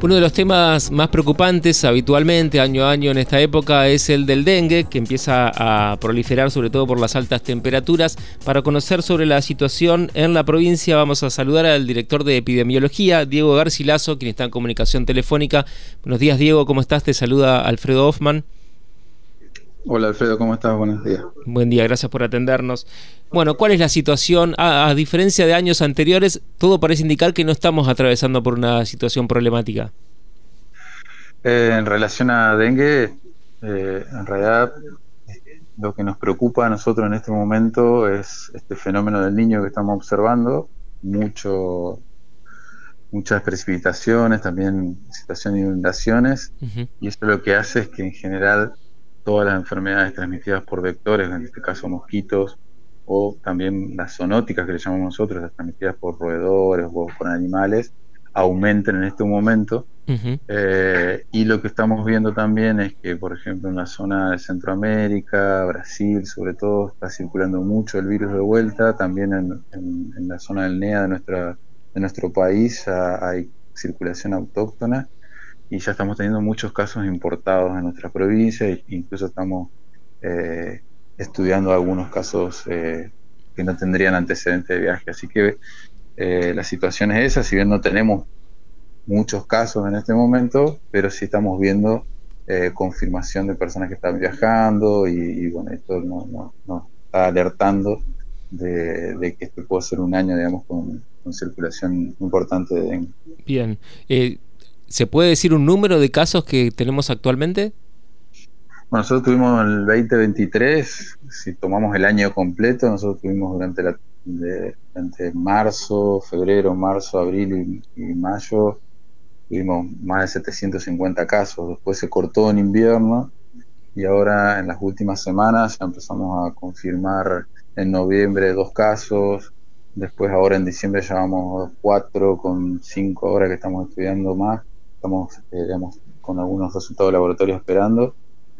Uno de los temas más preocupantes habitualmente año a año en esta época es el del dengue, que empieza a proliferar sobre todo por las altas temperaturas. Para conocer sobre la situación en la provincia vamos a saludar al director de epidemiología, Diego Garcilaso, quien está en comunicación telefónica. Buenos días Diego, ¿cómo estás? Te saluda Alfredo Hoffman. Hola Alfredo, ¿cómo estás? Buenos días. Buen día, gracias por atendernos. Bueno, ¿cuál es la situación? A, diferencia de años anteriores, todo parece indicar que no estamos atravesando por una situación problemática. Eh, en relación a dengue, eh, en realidad lo que nos preocupa a nosotros en este momento es este fenómeno del niño que estamos observando, mucho, muchas precipitaciones, también situación de inundaciones, y eso lo que hace es que en general todas las enfermedades transmitidas por vectores, en este caso mosquitos, o también las zoonóticas que le llamamos nosotros, las transmitidas por roedores o por animales, aumenten en este momento. Eh, y lo que estamos viendo también es que, por ejemplo, en la zona de Centroamérica, Brasil, sobre todo, está circulando mucho el virus de vuelta. También en, la zona del NEA de, nuestra, de nuestro país hay circulación autóctona y ya estamos teniendo muchos casos importados en nuestra provincia e incluso estamos eh, estudiando algunos casos eh, que no tendrían antecedentes de viaje. Así que eh, la situación es esa, si bien no tenemos muchos casos en este momento, pero sí estamos viendo confirmación de personas que están viajando y, bueno, esto nos está alertando de, que este puede ser un año, digamos, con, circulación importante de. Bien. ¿Se puede decir un número de casos que tenemos actualmente? Bueno, nosotros tuvimos el 2023, si tomamos el año completo, nosotros tuvimos durante, la, marzo, febrero, marzo, abril y, mayo, tuvimos más de 750 casos. Después se cortó en invierno y ahora en las últimas semanas ya empezamos a confirmar en noviembre dos casos, después ahora en diciembre ya vamos cuatro con cinco ahora que estamos estudiando más estamos eh, digamos, con algunos resultados de laboratorio esperando,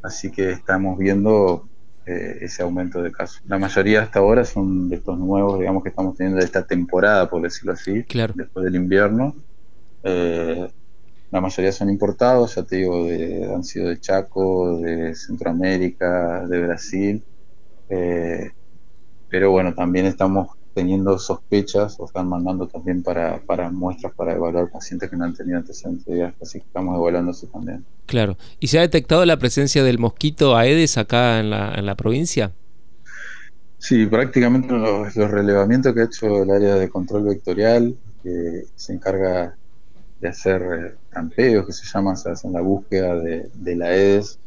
así que estamos viendo eh, ese aumento de casos. La mayoría hasta ahora son de estos nuevos, digamos, que estamos teniendo de esta temporada, por decirlo así, después del invierno. Eh, la mayoría son importados, ya te digo, de, han sido de Chaco, de Centroamérica, de Brasil. pero bueno, también estamos teniendo sospechas o están mandando también para, para muestras para evaluar pacientes que no han tenido antecedentes de viaje, así que estamos evaluando eso también. Claro. ¿Y se ha detectado la presencia del mosquito Aedes acá en la, en la provincia? Sí, prácticamente los, relevamientos que ha hecho el área de control vectorial, que se encarga de hacer eh, campeos, que se llaman, se hacen la búsqueda de, de la Aedes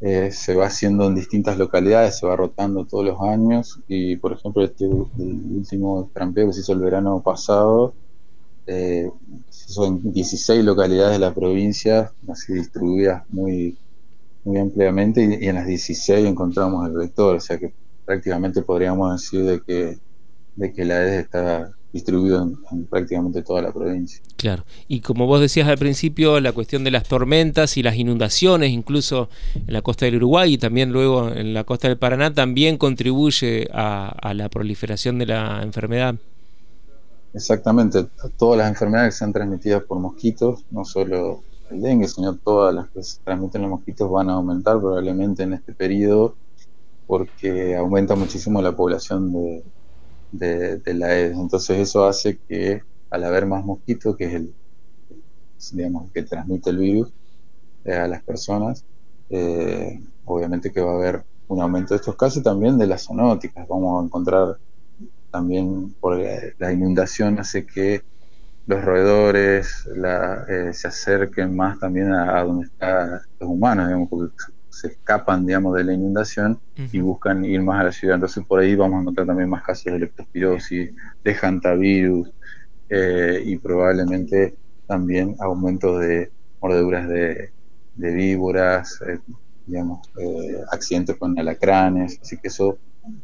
eh, se va haciendo en distintas localidades, se va rotando todos los años. Y por ejemplo este el último trampeo que se hizo el verano pasado eh, son 16 localidades de la provincia así distribuidas muy muy ampliamente y, en las 16 encontramos el vector, o sea que prácticamente podríamos decir de que de que la EDES está distribuido en, prácticamente toda la provincia. Claro, y como vos decías al principio, la cuestión de las tormentas y las inundaciones, incluso en la costa del Uruguay y también luego en la costa del Paraná, también contribuye a, la proliferación de la enfermedad. Exactamente, todas las enfermedades que sean transmitidas por mosquitos, no solo el dengue, sino todas las que se transmiten los mosquitos van a aumentar probablemente en este periodo porque aumenta muchísimo la población de, de, la Aedes. Entonces eso hace que al haber más mosquitos, que es el digamos, que transmite el virus eh, a las personas, eh, obviamente que va a haber un aumento de estos casos también de las zoonóticas. Vamos a encontrar también, por la inundación hace que los roedores eh, se acerquen más también a, donde están los humanos, digamos, porque se escapan, digamos, de la inundación y buscan ir más a la ciudad. Entonces por ahí vamos a encontrar también más casos de leptospirosis, de hantavirus eh, y probablemente también aumentos de mordeduras de, víboras, eh, digamos, eh, accidentes con alacranes. Así que eso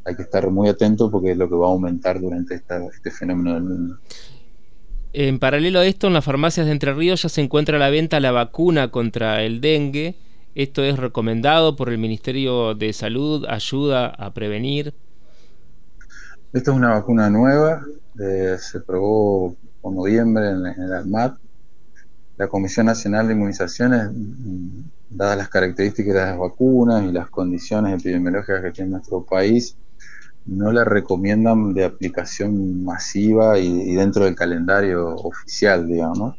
hay que estar muy atento porque es lo que va a aumentar durante este fenómeno del mundo. En paralelo a esto, en las farmacias de Entre Ríos ya se encuentra a la venta la vacuna contra el dengue esto es recomendado por el Ministerio de Salud, ayuda a prevenir. Esta es una vacuna nueva, se probó en noviembre en, el ADMAT la Comisión Nacional de Inmunizaciones, dadas las características de las vacunas y las condiciones epidemiológicas que tiene nuestro país, no la recomiendan de aplicación masiva y, dentro del calendario oficial, digamos.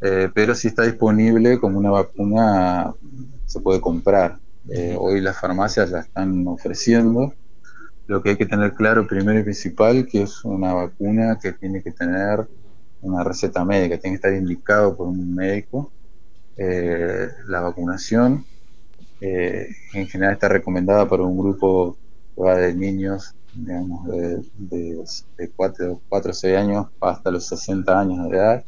Eh, pero si está disponible como una vacuna, se puede comprar. Eh, hoy las farmacias la están ofreciendo. Lo que hay que tener claro primero y principal que es una vacuna que tiene que tener una receta médica, tiene que estar indicado por un médico. Eh, la vacunación en general está recomendada para un grupo de niños, digamos, de, de, 4, 4 o 6 años hasta los 60 años de edad.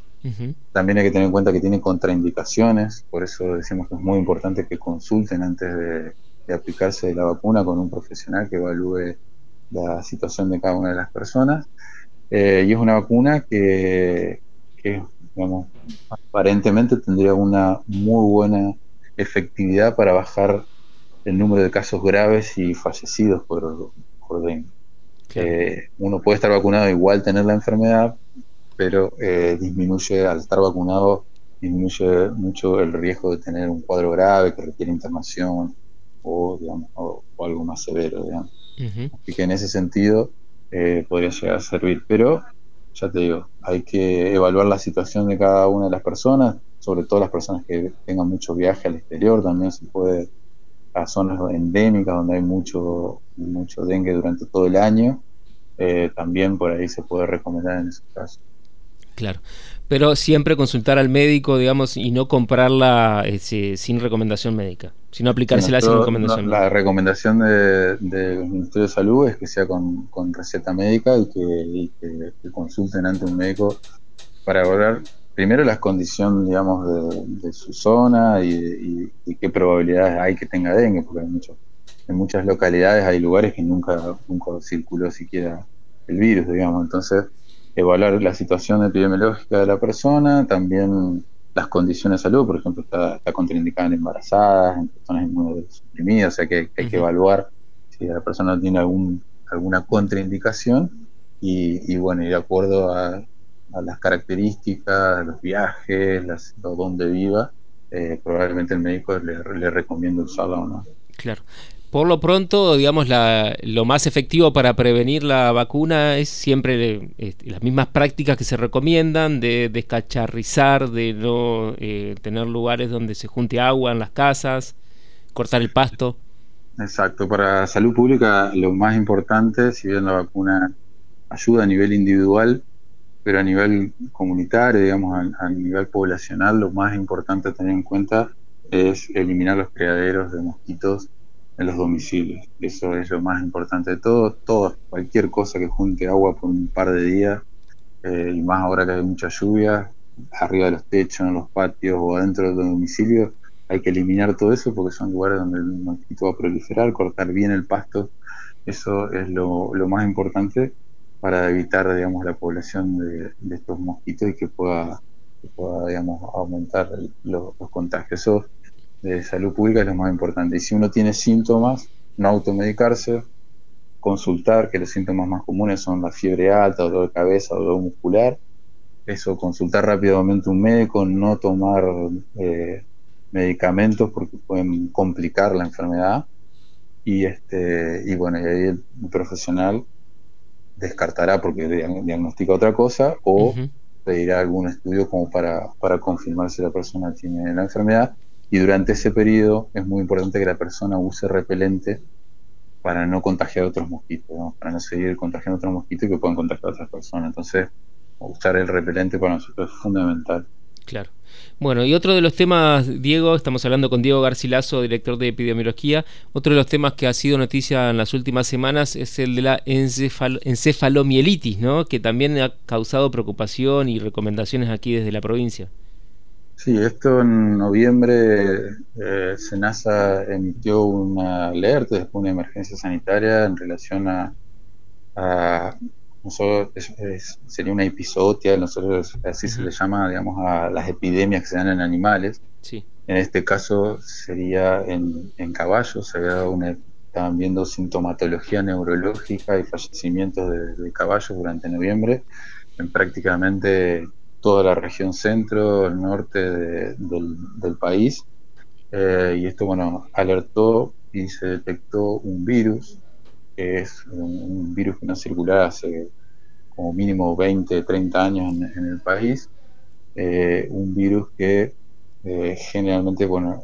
También hay que tener en cuenta que tiene contraindicaciones, por eso decimos que es muy importante que consulten antes de, aplicarse la vacuna con un profesional que evalúe la situación de cada una de las personas. Eh, y es una vacuna que, que, digamos, aparentemente tendría una muy buena efectividad para bajar el número de casos graves y fallecidos por, por dengue. Eh, uno puede estar vacunado igual tener la enfermedad, pero eh, disminuye, al estar vacunado, disminuye mucho el riesgo de tener un cuadro grave que requiere internación o, digamos, o, algo más severo. Digamos. Así que en ese sentido eh, podría llegar a servir. Pero, ya te digo, hay que evaluar la situación de cada una de las personas, sobre todo las personas que tengan mucho viaje al exterior, también se puede a zonas endémicas donde hay mucho, mucho dengue durante todo el año, eh, también por ahí se puede recomendar en ese caso. Claro, pero siempre consultar al médico, digamos, y no comprarla eh, sin recomendación médica, sino aplicársela sin recomendación médica. La recomendación del Ministerio de Salud es que sea con, receta médica y que, consulten ante un médico para evaluar primero las condiciones, digamos, de, su zona y, qué probabilidades hay que tenga dengue, porque en muchas localidades hay lugares que nunca, nunca circuló siquiera el virus, digamos. Entonces, evaluar la situación epidemiológica de la persona, también las condiciones de salud, por ejemplo, está, está contraindicada en embarazadas, en personas inmunosuprimidas, o sea que hay que evaluar si la persona tiene algún, alguna contraindicación y, bueno, y de acuerdo a, las características, los viajes, las, dónde viva, eh, probablemente el médico le, le recomienda usarla o no. Claro. Por lo pronto, digamos, la, lo más efectivo para prevenir la vacuna es siempre las mismas prácticas que se recomiendan de descacharrizar, de no eh, tener lugares donde se junte agua en las casas, cortar el pasto. Exacto, para salud pública lo más importante, si bien la vacuna ayuda a nivel individual, pero a nivel comunitario, digamos, a, a nivel poblacional, lo más importante a tener en cuenta es eliminar los criaderos de mosquitos en los domicilios. Eso es lo más importante de todo. Todo, cualquier cosa que junte agua por un par de días, eh, y más ahora que hay mucha lluvia, arriba de los techos, en los patios o adentro del domicilio, hay que eliminar todo eso porque son lugares donde el mosquito va a proliferar, cortar bien el pasto. Eso es lo, más importante para evitar, digamos, la población de, estos mosquitos y que pueda, pueda digamos, aumentar los, los contagios. De salud pública es lo más importante. Y si uno tiene síntomas, no automedicarse, consultar, que los síntomas más comunes son la fiebre alta, dolor de cabeza, dolor muscular. Eso, consultar rápidamente un médico, no tomar eh, medicamentos porque pueden complicar la enfermedad. Y, este, y bueno, y ahí el profesional descartará porque diagnostica otra cosa o pedirá algún estudio como para, para confirmar si la persona tiene la enfermedad y durante ese periodo es muy importante que la persona use repelente para no contagiar a otros mosquitos, para no seguir contagiando a otros mosquitos que puedan contagiar a otras personas. Entonces, usar el repelente para nosotros es fundamental. Claro. Bueno, y otro de los temas, Diego, estamos hablando con Diego Garcilaso, director de epidemiología. Otro de los temas que ha sido noticia en las últimas semanas es el de la encefalomielitis, ¿no? Que también ha causado preocupación y recomendaciones aquí desde la provincia. Sí, esto en noviembre eh, Senasa emitió una alerta, después una emergencia sanitaria en relación a, nosotros sería una episodia, nosotros así se le llama, digamos, a las epidemias que se dan en animales. Sí. En este caso sería en, caballos, se había una, estaban viendo sintomatología neurológica y fallecimientos de, de caballos durante noviembre en prácticamente toda la región centro, el norte del, país. Eh, y esto, bueno, alertó y se detectó un virus, que es un, virus que no circulaba hace como mínimo 20, 30 años en, el país. Eh, un virus que eh, generalmente, bueno,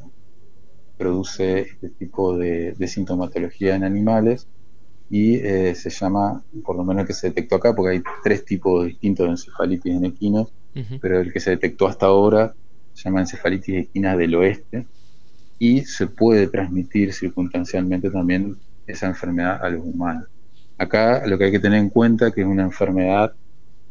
produce este tipo de, sintomatología en animales y se llama, por lo menos que se detectó acá, porque hay tres tipos distintos de encefalitis en equinos, pero el que se detectó hasta ahora se llama encefalitis equina del oeste y se puede transmitir circunstancialmente también esa enfermedad a los humanos. Acá lo que hay que tener en cuenta que es una enfermedad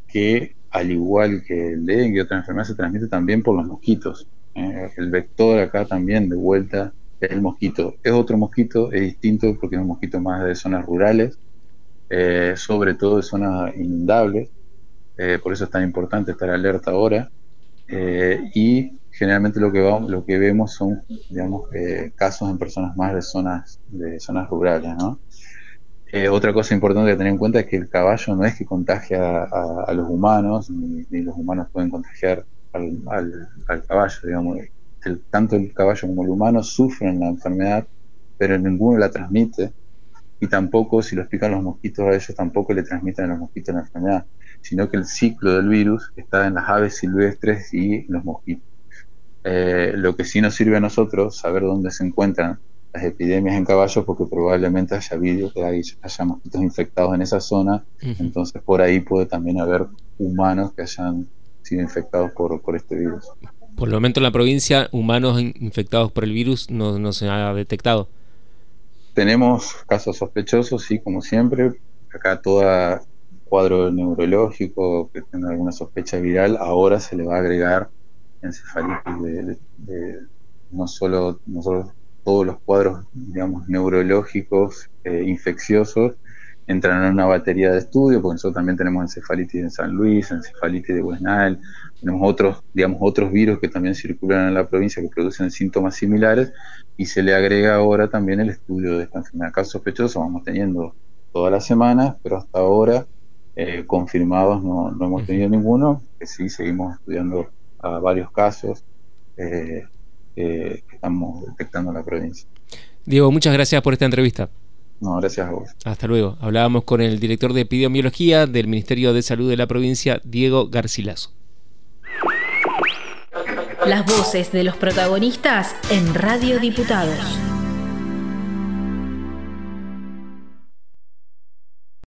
que, al igual que el dengue otra enfermedad, se transmite también por los mosquitos. Eh, el vector acá también, de vuelta, es el mosquito. Es otro mosquito, es distinto porque es un mosquito más de zonas rurales, eh, sobre todo de zonas inundables. Eh, por eso es tan importante estar alerta ahora. y generalmente lo que, vamos, lo que vemos son, digamos, casos en personas más de zonas, de zonas rurales, ¿no? otra cosa importante que tener en cuenta es que el caballo no es que contagia a, los humanos, ni, los humanos pueden contagiar al, caballo, digamos. tanto el caballo como el humano sufren la enfermedad, pero ninguno la transmite. Y tampoco, si lo explican los mosquitos a ellos, tampoco le transmiten a los mosquitos la enfermedad, sino que el ciclo del virus está en las aves silvestres y los mosquitos. Eh, lo que sí nos sirve a nosotros saber dónde se encuentran las epidemias en caballos porque probablemente haya que haya mosquitos infectados en esa zona, entonces por ahí puede también haber humanos que hayan sido infectados por, por este virus. Por el momento en la provincia, humanos infectados por el virus no, no se ha detectado. Tenemos casos sospechosos, sí, como siempre. Acá todo cuadro neurológico que tenga alguna sospecha viral, ahora se le va a agregar encefalitis de, no solo, no todos los cuadros, digamos, neurológicos eh, infecciosos, entran en una batería de estudio, porque nosotros también tenemos encefalitis en San Luis, encefalitis de West tenemos otros, digamos, otros virus que también circulan en la provincia que producen síntomas similares, y se le agrega ahora también el estudio de esta enfermedad. Casos sospechosos vamos teniendo todas las semanas, pero hasta ahora eh, confirmados no, hemos tenido ninguno, que sí seguimos estudiando a varios casos eh, que estamos detectando en la provincia. Diego, muchas gracias por esta entrevista. No, gracias a vos. Hasta luego. Hablábamos con el director de epidemiología del Ministerio de Salud de la provincia, Diego Garcilaso. Las voces de los protagonistas en Radio Diputados.